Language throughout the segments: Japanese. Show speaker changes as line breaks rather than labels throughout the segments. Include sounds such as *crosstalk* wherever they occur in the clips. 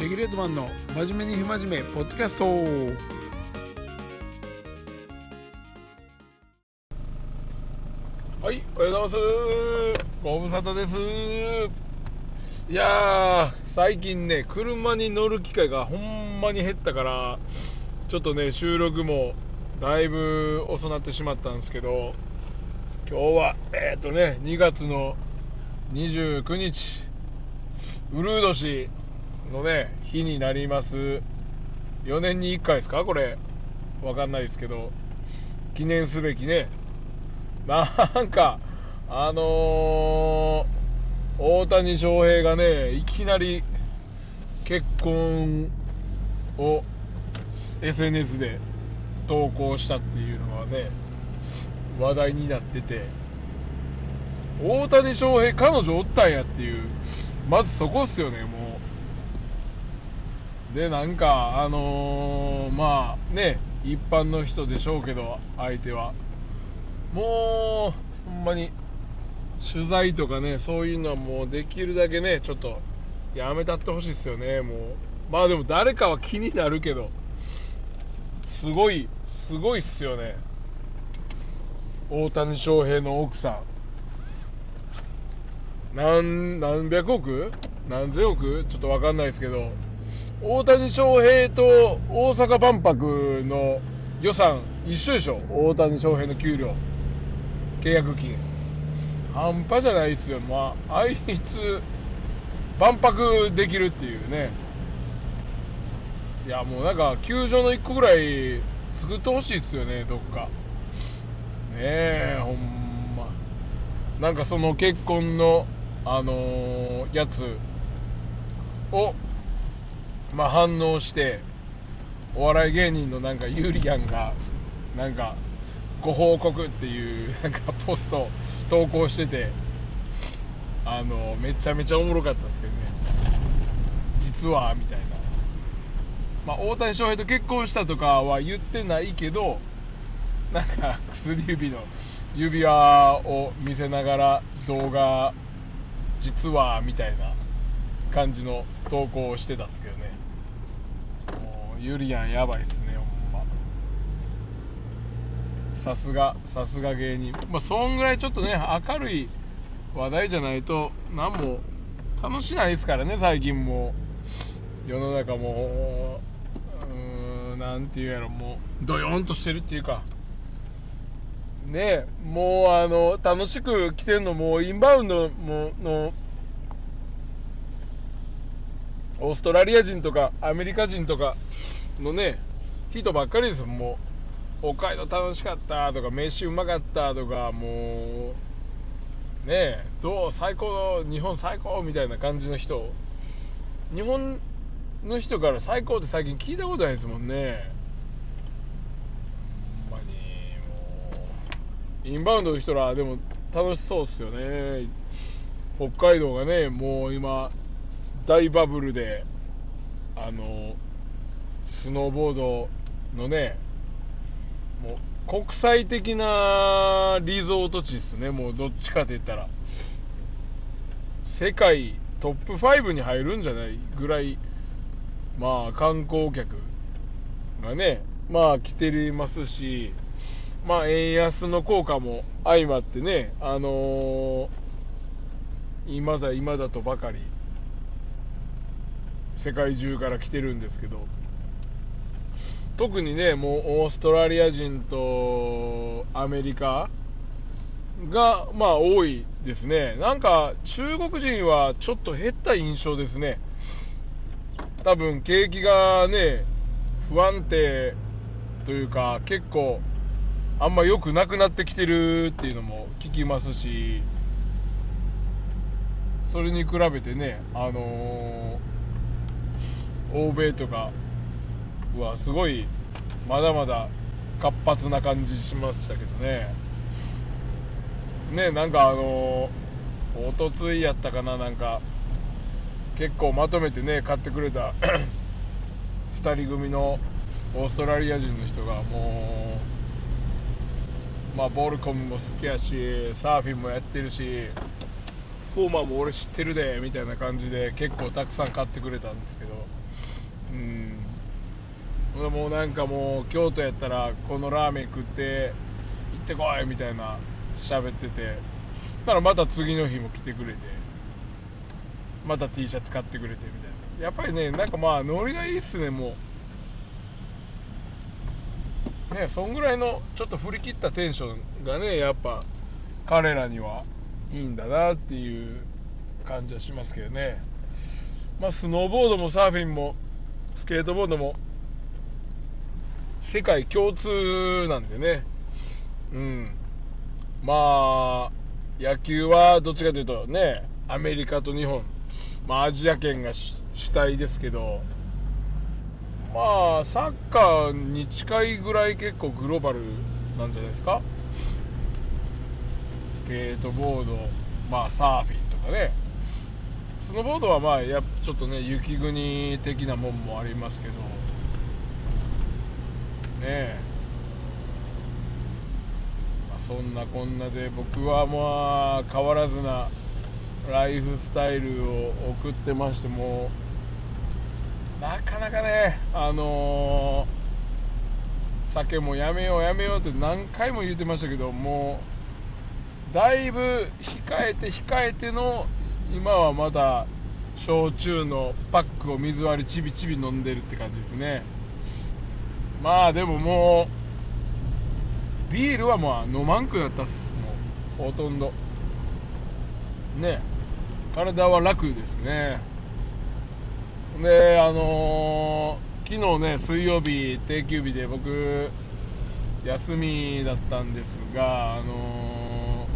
レギュレートマンの真面目に不真面目ポッドキャスト。はいおはようございます。ご無沙汰です。いや最近ね車に乗る機会がほんまに減ったからちょっとね収録もだいぶ遅なってしまったんですけど今日はえっ、ー、とね2月の29日ウルー年のね日になります。4年に1回ですか？これ。わかんないですけど。記念すべきね。なんかあのー、大谷翔平がねいきなり結婚を SNS で投稿したっていうのがね話題になってて。大谷翔平彼女おったんやっていう。まずそこっすよねもう。でなんかあのー、まあね一般の人でしょうけど相手は。もうほんまに取材とかねそういうのはもうできるだけねちょっとやめたってほしいっすよねもう。まあでも誰かは気になるけどすごいすごいっすよね。大谷翔平の奥さん。何何百億？何千億？ちょっと分かんないですけど。大谷翔平と大阪万博の予算一緒でしょ。大谷翔平の給料。契約金。半端じゃないですよ。まああいつ万博できるっていうね。いやもうなんか球場の1個ぐらい作ってほしいっすよね。どっか。ねえほんま。なんかその結婚のあのー、やつを、まあ、反応してお笑い芸人のなんかユーリアンがなんかご報告っていうなんかポスト投稿しててあのめちゃめちゃおもろかったですけどね。実はみたいな。まあ大谷翔平と結婚したとかは言ってないけどなんか薬指の指輪を見せながら動画実はみたいな感じの投稿をしてたっすけどね。もうユリアンやばいっすねほんま。さすがさすが芸人。まあそんぐらいちょっとね明るい話題じゃないと何も楽しないですからね最近も。世の中もうーんなんていうやろもうドヨンとしてるっていうか。ねもうあの楽しく来てんのもインバウンドものオーストラリア人とかアメリカ人とかのね人ばっかりですもう北海道楽しかったとか飯うまかったとかもうねえどう最高の日本最高みたいな感じの人。日本の人から最高って最近聞いたことないですもんね。ほんまにもう。インバウンドの人らでも楽しそうっすよね。北海道がねもう今大バブルであのスノーボードのねもう国際的なリゾート地ですね。もうどっちかって言ったら。世界トップ5に入るんじゃないぐらいまあ観光客がねまあ来ていますしまあ、円安の効果も相まってね、あのー、今だ今だとばかり世界中から来てるんですけど。特にねもうオーストラリア人とアメリカがまあ多いですね。なんか中国人はちょっと減った印象ですね。多分景気がね不安定というか結構あんま良くなくなってきてるっていうのも聞きますしそれに比べてねあのー、欧米とかはすごいまだまだ活発な感じしましたけどね。ねなんかあの、おとついやったかななんか結構まとめてね買ってくれた *clears throat* 2人組のオーストラリア人の人がもうまあ、ボールコムも好きやしサーフィンもやってるしフォーマーも俺知ってるでみたいな感じで結構たくさん買ってくれたんですけど。うん。俺もうなんかもう京都やったらこのラーメン食って行ってこいみたいな喋ってて。だからまた次の日も来てくれて。また T シャツ買ってくれてみたいな。やっぱりねなんかまあノリがいいっすねもう。ねそんぐらいのちょっと振り切ったテンションがねやっぱ彼らにはいいんだなっていう感じはしますけどね。まあスノーボードもサーフィンもスケートボードも世界共通なんでね。うん。まあ野球はどっちかというとねアメリカと日本。まあアジア圏が主体ですけど。まあサッカーに近いぐらい結構グローバルなんじゃないですか。スケートボードまあサーフィンとかね。スノーボードはまあやちょっとね雪国的なもんもありますけど。ねえ、まあ、そんなこんなで僕はまあ変わらずなライフスタイルを送ってましてもなかなかねあのー、酒もやめようやめようって何回も言ってましたけどもうだいぶ控えて控えての今はまだ焼酎のパックを水割りちびちび飲んでるって感じですね。まあでももうビールはまあ飲まんくなったっす。もうほとんど。ね。体は楽ですね。であのー、昨日ね水曜日定休日で僕休みだったんですがあの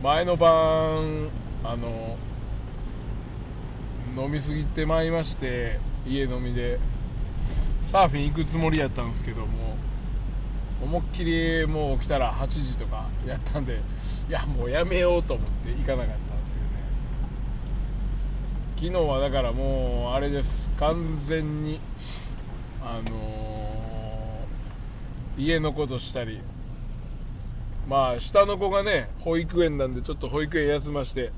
ー、前の晩あの飲みすぎてまいりまして家飲みで。サーフィン行くつもりやったんですけども思いっきりもう起きたら8時とかやったんでいやもうやめようと思って行かなかったんですけどね。昨日はだからもうあれです。完全にあのー、家のことしたり。まあ下の子がね保育園なんでちょっと保育園休まして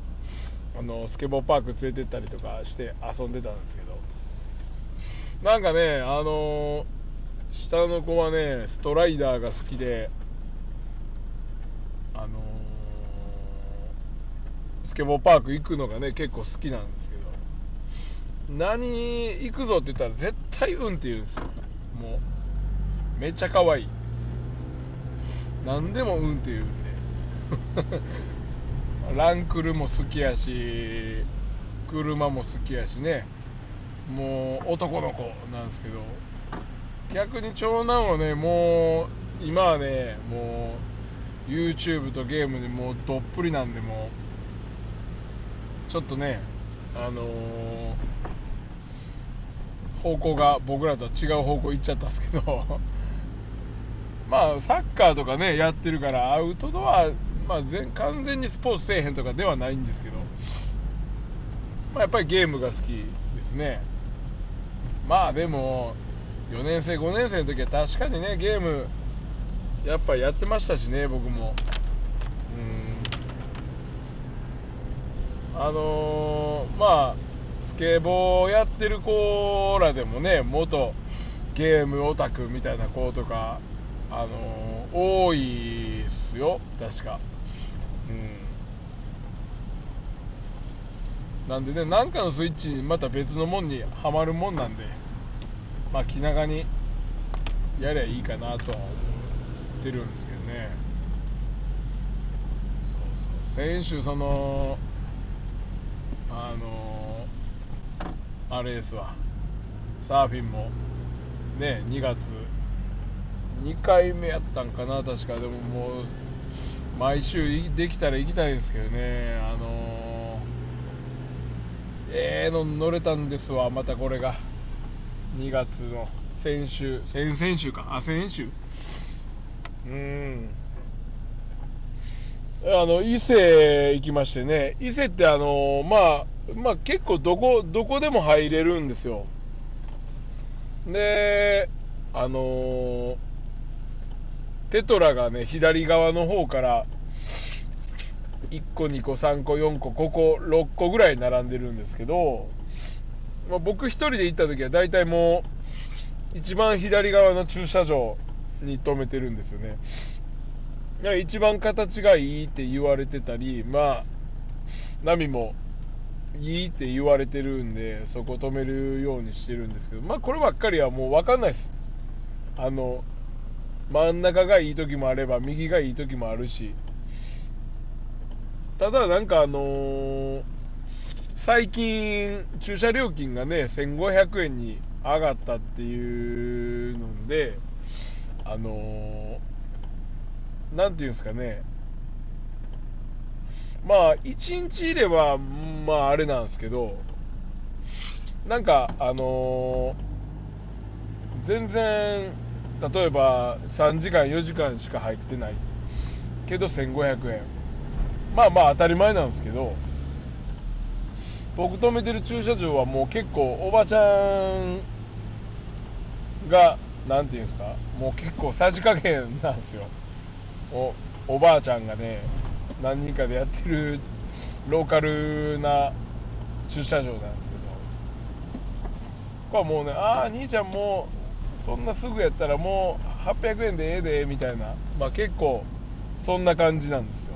あのスケボーパーク連れてったりとかして遊んでたんですけど。なんかねあの、下の子はねストライダーが好きであの、スケボーパーク行くのがね結構好きなんですけど。何行くぞって言ったら絶対うんって言うんですよ。もうめっちゃ可愛い。何でもうんって言うんで。ランクルも好きやし車も好きやしね。もう男の子なんですけど。逆に長男はねもう今はねもう YouTube とゲームでもうどっぷりなんでもうちょっとねあのー、方向が僕らとは違う方向行っちゃったんですけど。*laughs* まあサッカーとかねやってるからアウトドアまあ、全完全にスポーツせえへんとかではないんですけど、まあ、やっぱりゲームが好きですね。まあでも4年生5年生の時は確かにねゲームやっぱやってましたしね僕も。うん。あのー、まあスケボーやってる子らでもね元ゲームオタクみたいな子とかあのー、多いっすよ確か。うん。なんでね何かのスイッチにまた別のもんにはまるもんなんでまあ気長にやりゃいいかなとは思ってるんですけどね。そうそう。先週そのあのあれですわ。サーフィンもね2月2回目やったんかな確か。でももう毎週できたら行きたいですけどね、あのー、ええー、の乗れたんですわ、またこれが、2月の。先週、先々週か、あ、先週、うん、あの伊勢行きましてね、伊勢ってあのー、まあ、まあ、結構どこ、どこでも入れるんですよ。で、あのテトラがね、左側の方から、1個2個3個4個5個6個ぐらい並んでるんですけど、まあ、僕1人で行った時は大体もう一番左側の駐車場に止めてるんですよね。だから一番形がいいって言われてたりまあ波もいいって言われてるんでそこ止めるようにしてるんですけどまあこればっかりはもう分かんないです。あの真ん中がいい時もあれば右がいい時もあるし。ただなんかあのー、最近駐車料金がね1500円に上がったっていうのであのー、なんていうんですかね。まあ1日いればまああれなんですけどなんかあのー、全然例えば3時間4時間しか入ってない。けど1500円。まあまあ当たり前なんですけど僕止めてる駐車場はもう結構おばちゃんが何て言うんですかもう結構さじ加減なんですよ。おおばあちゃんがね何人かでやってるローカルな駐車場なんですけど。これはもうねああ兄ちゃんもうそんなすぐやったらもう800円でええでみたいな。まあ結構そんな感じなんですよ。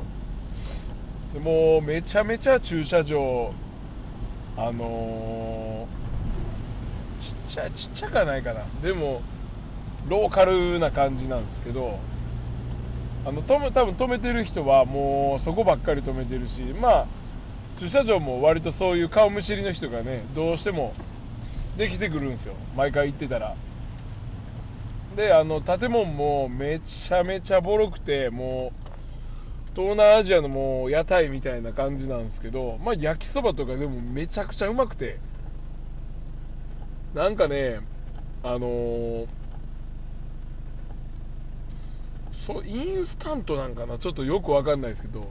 でもめちゃめちゃ駐車場あのー、ちっちゃちっちゃかないかな。でもローカルな感じなんですけどあの多分止めてる人はもうそこばっかり止めてるしまあ駐車場も割とそういう顔見知りの人がねどうしてもできてくるんですよ。毎回行ってたら。であの建物もめちゃめちゃボロくてもう東南アジアのもう屋台みたいな感じなんですけど、まあ、焼きそばとかでもめちゃくちゃうまくて。なんかねあのー、そうインスタントなんかな？ちょっとよくわかんないですけど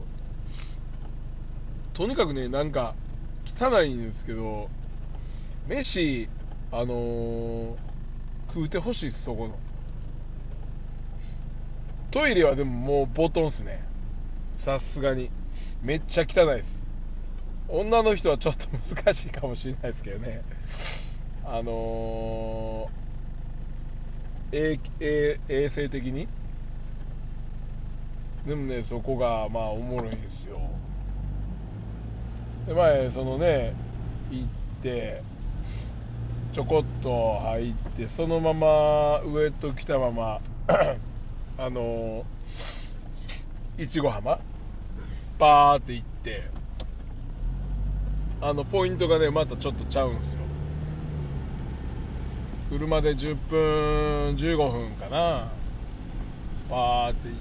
とにかくねなんか汚いんですけど飯あのー、食うてほしいっすそこの。トイレはでももうボトンっすね。さすがに。めっちゃ汚いです。女の人はちょっと難しいかもしれないですけどね。あのー、衛衛生的に？でもねそこがまあおもろいんですよ。で前そのね行ってちょこっと入ってそのままウエット着たままあのいちご浜バーって行ってあのポイントがねまたちょっとちゃうんですよ。車で10分15分かな。バーって行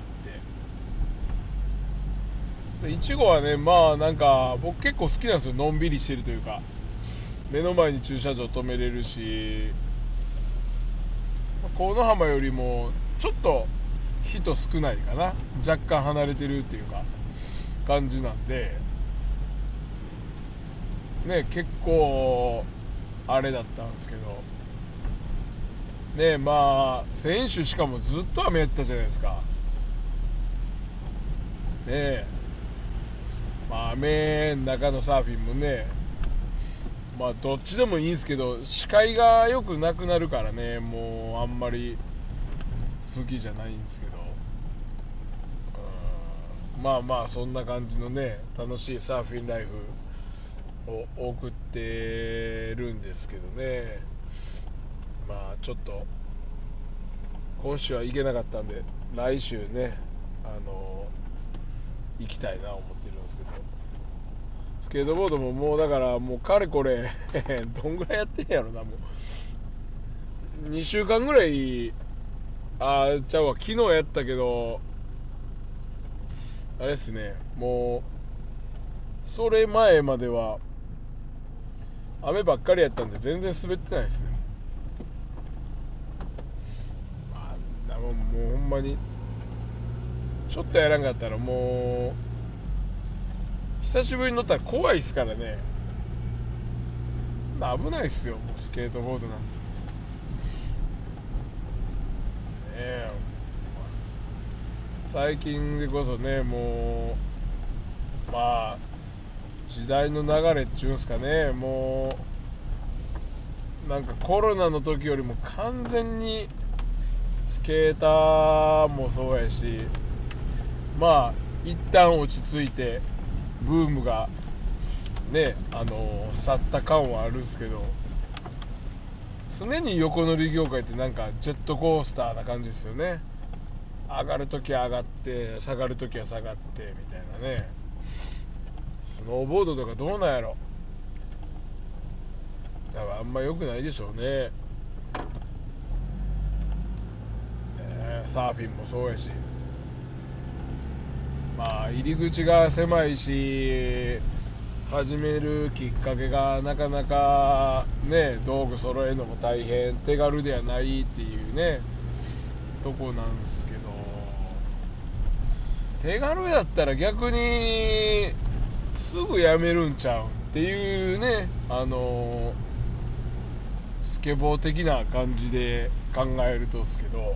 って。いちごはねまあなんか僕結構好きなんですよ。のんびりしてるというか。目の前に駐車場止めれるし。河野浜よりもちょっと人少ないかな。若干離れてるっていうか感じなんで。ね結構あれだったんですけど。ねまあ選手しかもずっと雨やったじゃないですか。ねまあ雨の中のサーフィンもねまあどっちでもいいんですけど視界がよくなくなるからねもうあんまり。好きじゃないんですけど。まあまあそんな感じのね楽しいサーフィンライフを送ってるんですけどね。まあちょっと今週は行けなかったんで来週ねあの行きたいな思ってるんですけど。スケートボードももうだからもうかれこれ *laughs* どんぐらいやってんやろなもう。2週間ぐらいああちゃうわ昨日やったけどあれですねもうそれ前までは雨ばっかりやったんで全然滑ってないですね。あんなもんもうほんまにちょっとやらんかったらもう久しぶりに乗ったら怖いっすからね。危ないっすよもうスケートボードなんてねえ最近でこそねもうまあ時代の流れっていうんですかねもうなんかコロナの時よりも完全にスケーターもそうやしまあ一旦落ち着いてブームがねあの去った感はあるんですけど常に横乗り業界ってなんかジェットコースターな感じですよね。上がるときは上がって下がるときは下がってみたいなね。スノーボードとかどうなんやろ。多分あんま良くないでしょうね。ねサーフィンもそうやし。まあ入り口が狭いし始めるきっかけがなかなかね道具揃えるのも大変手軽ではないっていうねとこなんですけど。手軽やったら逆にすぐやめるんちゃうっていうねあのスケボー的な感じで考えるとですけど。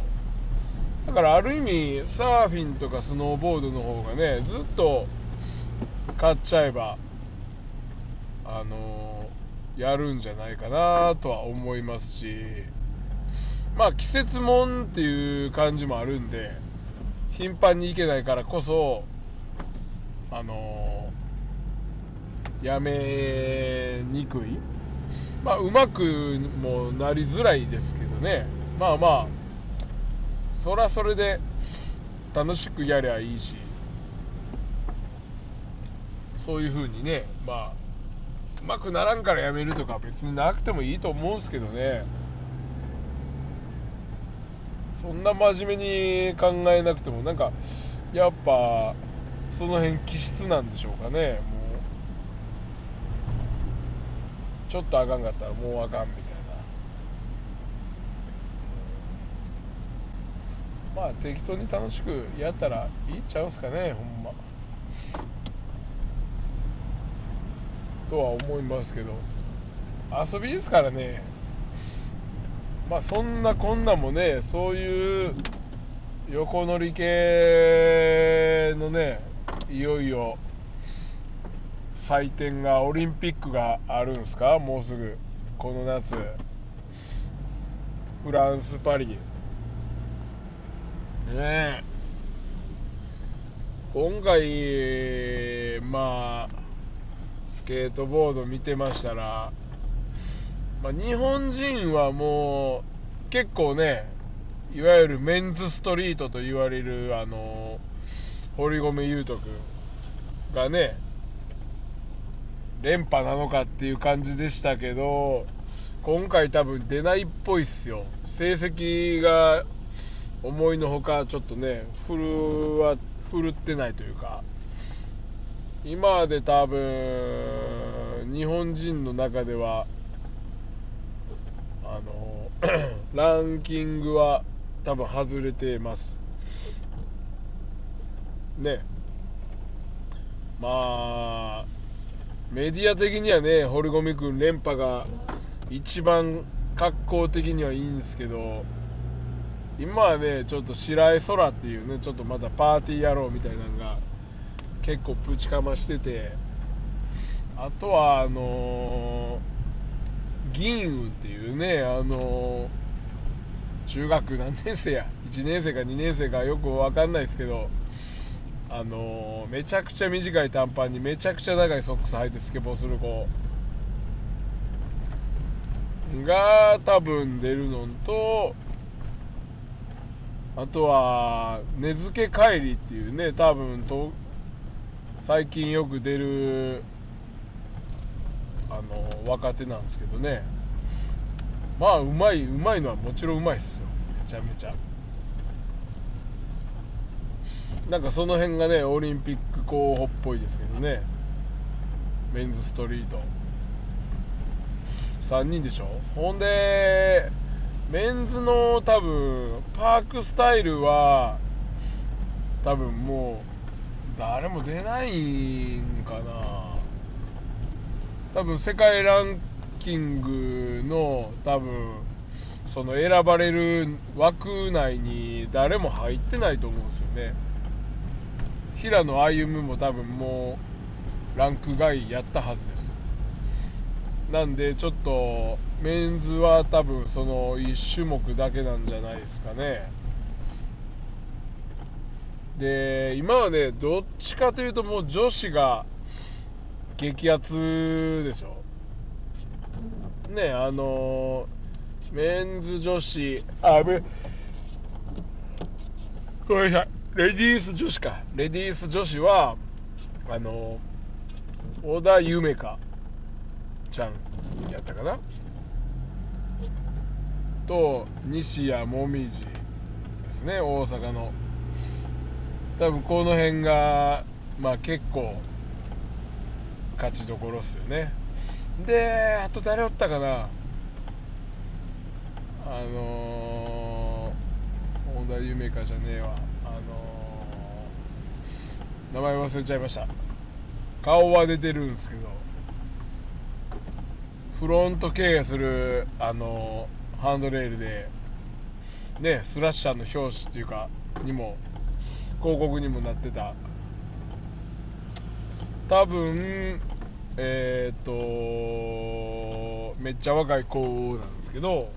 だからある意味サーフィンとかスノーボードの方がねずっと買っちゃえばあのやるんじゃないかなとは思いますし。まあ季節もんっていう感じもあるんで。頻繁に行けないからこそあのやめにくい。まあうまくもなりづらいですけどね。まあまあそれはそれで楽しくやりゃいいし。そういう風にねまあうまくならんからやめるとか別になくてもいいと思うんですけどね。そんな真面目に考えなくてもなんかやっぱその辺気質なんでしょうかね。もうちょっとあかんかったらもうあかんみたいな。まあ適当に楽しくやったらいいっちゃうんすかねほんま。とは思いますけど。遊びですからね。まあそんなこんなもねそういう横乗り系のねいよいよ祭典がオリンピックがあるんすか？もうすぐ。この夏。フランス・パリ。ねえ。今回まあスケートボード見てましたらまあ、日本人はもう結構ねいわゆるメンズストリートと言われるあの堀米雄斗君がね連覇なのかっていう感じでしたけど今回多分出ないっぽいっすよ。成績が思いのほかちょっとね振るは振るってないというか。今まで多分日本人の中ではあの *clears throat* ランキングは多分外れてます。ね。まあメディア的にはね堀米君連覇が一番格好的にはいいんですけど今はねちょっと白井空っていうねちょっとまたパーティー野郎みたいなのが結構ぶちかましててあとはあのー銀雲っていうね、あの中学何年生や、1年生か2年生かよく分かんないですけど、あのめちゃくちゃ短い短パンにめちゃくちゃ長いソックス履いてスケボーする子が多分出るのと、あとは、根付け帰りっていうね、多分と最近よく出るの若手なんですけどね。まあうまいうまいのはもちろんうまいっすよ。めちゃめちゃ。なんかその辺がねオリンピック候補っぽいですけどね。メンズストリート。3人でしょ？ほんでメンズの多分パークスタイルは多分もう誰も出ないんかな。多分世界ランキングの多分その選ばれる枠内に誰も入ってないと思うんですよね。平野歩夢も多分もうランク外やったはずです。なんでちょっとメンズは多分その1種目だけなんじゃないですかね。で今はねどっちかというともう女子が激アツでしょ。ねあのメンズ女子。あめごめんなさい。レディース女子か。レディース女子はあの小田夢香ちゃんやったかな。と西矢椛ですね大阪の。多分この辺がまあ結構勝ちどころっすよね。であと誰おったかな。あのー、小田夢香じゃねえわ。あのー、名前忘れちゃいました。顔は出てるんですけど。フロント経営するあのー、ハンドレールでねスラッシャーの表紙っていうかにも広告にもなってた。多分えっ、とめっちゃ若い子なんですけど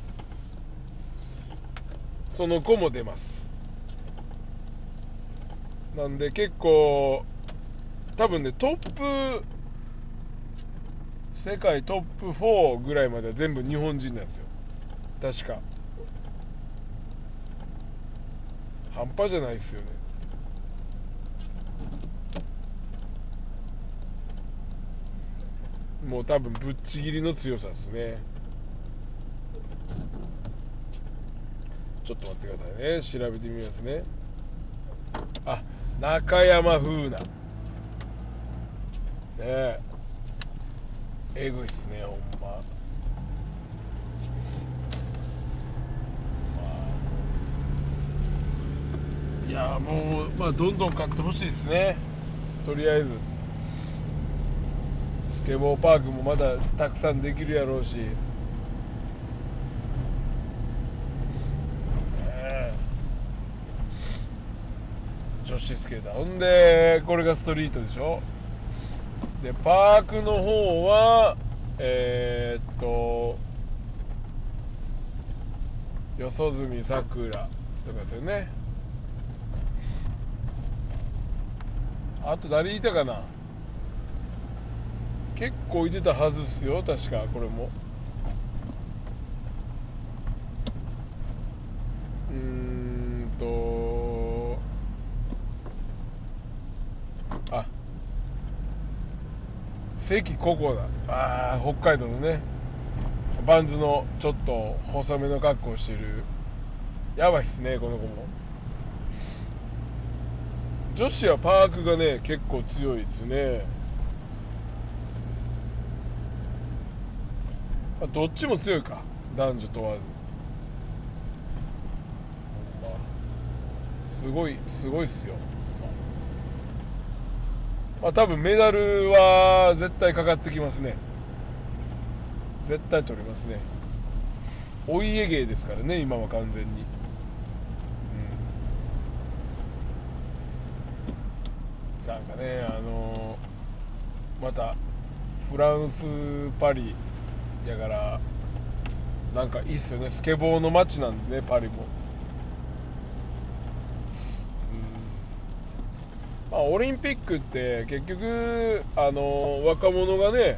その子も出ます。なんで結構多分ねトップ世界トップ4ぐらいまでは全部日本人なんですよ。確か。半端じゃないですよね。もう多分ぶっちぎりの強さですね。ちょっと待ってくださいね。調べてみますね。あ中山風奈。ねえ。えぐいっすねほんま。いやもう、まあ、どんどん買ってほしいですね。とりあえず。ケボーパークもまだたくさんできるやろうし。女子スケーター。ほんでこれがストリートでしょ。でパークの方はえー、っと四十住さくらとかですよね。あと誰いたかな？結構いてたはずっすよ確かこれも。うんと。あ。関ココだ。あ北海道のね。バンズのちょっと細めの格好をしてる。やばいっすねこの子も。女子はパークがね結構強いですね。あどっちも強いか。男女問わず。すごいすごいっすよ。まあ多分メダルは絶対かかってきますね。絶対取りますね。お家芸ですからね今は完全に。なんかねあのー、またフランスパリやからなんかいいっすよね。スケボーの街なんでねパリも。うん。まあオリンピックって結局あの、若者がね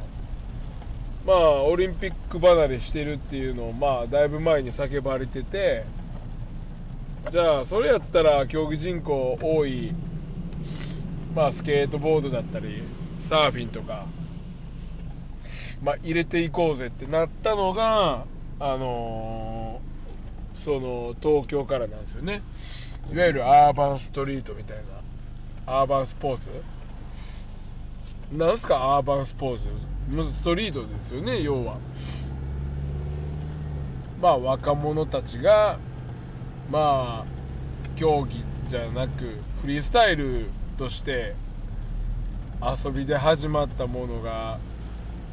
まあオリンピック離れしてるっていうのをまあだいぶ前に叫ばれててじゃあそれやったら競技人口多いまあ、スケートボードだったりサーフィンとか、まあ、入れていこうぜってなったのが、あのー、その東京からなんですよね。いわゆるアーバンストリートみたいなアーバンスポーツ。なんすかアーバンスポーツ。ストリートですよね要は。まあ若者たちがまあ競技じゃなくフリースタイルとして遊びで始まったものが、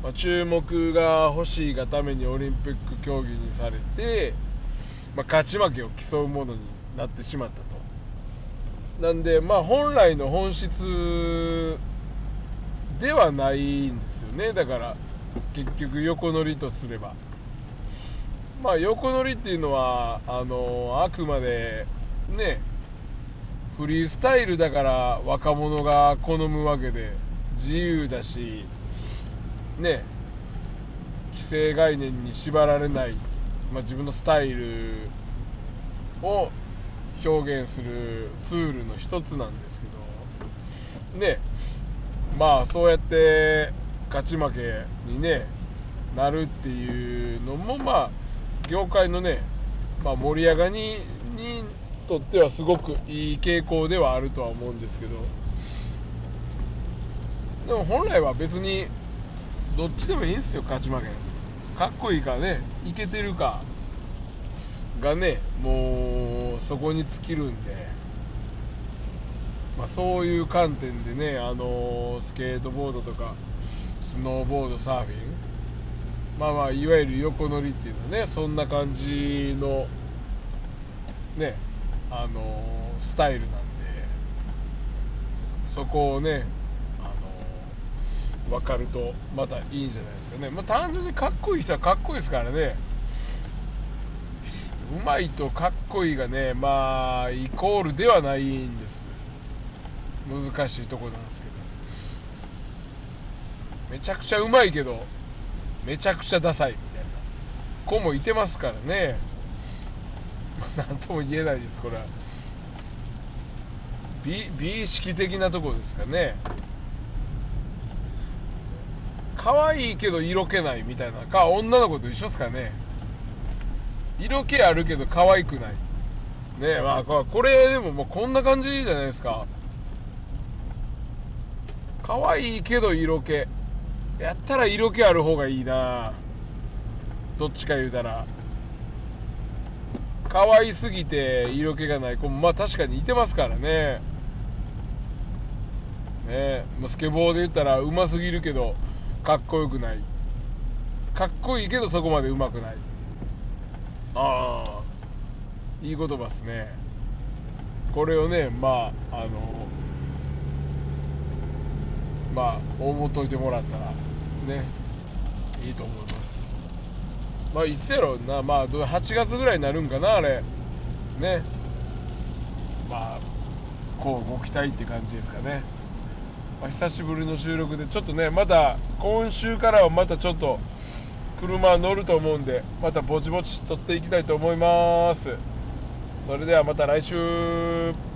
まあ、注目が欲しいがためにオリンピック競技にされて、まあ、勝ち負けを競うものになってしまったと。なんで、まあ、本来の本質ではないんですよねだから結局横乗りとすればまあ横乗りっていうのはあのあくまでねフリースタイルだから若者が好むわけで自由だしね既成概念に縛られない、まあ、自分のスタイルを表現するツールの一つなんですけどねまあそうやって勝ち負けにねなるっていうのもまあ業界のね、まあ、盛り上がりにとってはすごくいい傾向ではあるとは思うんですけどでも本来は別にどっちでもいいんすよ勝ち負け。かっこいいかね。いけてるか。がねもうそこに尽きるんで、まあ、そういう観点でねあのスケートボードとかスノーボードサーフィン。まあまあいわゆる横乗りっていうのはねそんな感じのねあのスタイルなんで。そこをね分かるとまたいいんじゃないですかね、まあ、単純にかっこいい人はかっこいいですからね。うまいとかっこいいがねまあイコールではないんです。難しいとこなんですけど。めちゃくちゃうまいけどめちゃくちゃダサいみたいな。子もいてますからね。*laughs* 何とも言えないですこれは。美美意識的なとこですかね。可愛いけど色気ないみたいな。か女の子と一緒ですかね。色気あるけど可愛くない。ねえまあこれでももうこんな感じじゃないですか。可愛いけど色気。やったら色気ある方がいいな。どっちか言うたら。可愛すぎて色気がない子もまあ確かにいてますからね。ねスケボーで言ったらうますぎるけど。かっこよくない。かっこいいけどそこまでうまくない。ああいい言葉っすね。これをねまああのまあ思っといてもらったらねいいと思います。まあいつやろうな。まあ8月ぐらいになるんかなあれ。ね。まあこうご期待って感じですかね、久しぶりの収録でちょっとねまだ今週からはまたちょっと車乗ると思うんでまたぼちぼち撮っていきたいと思います。それではまた来週。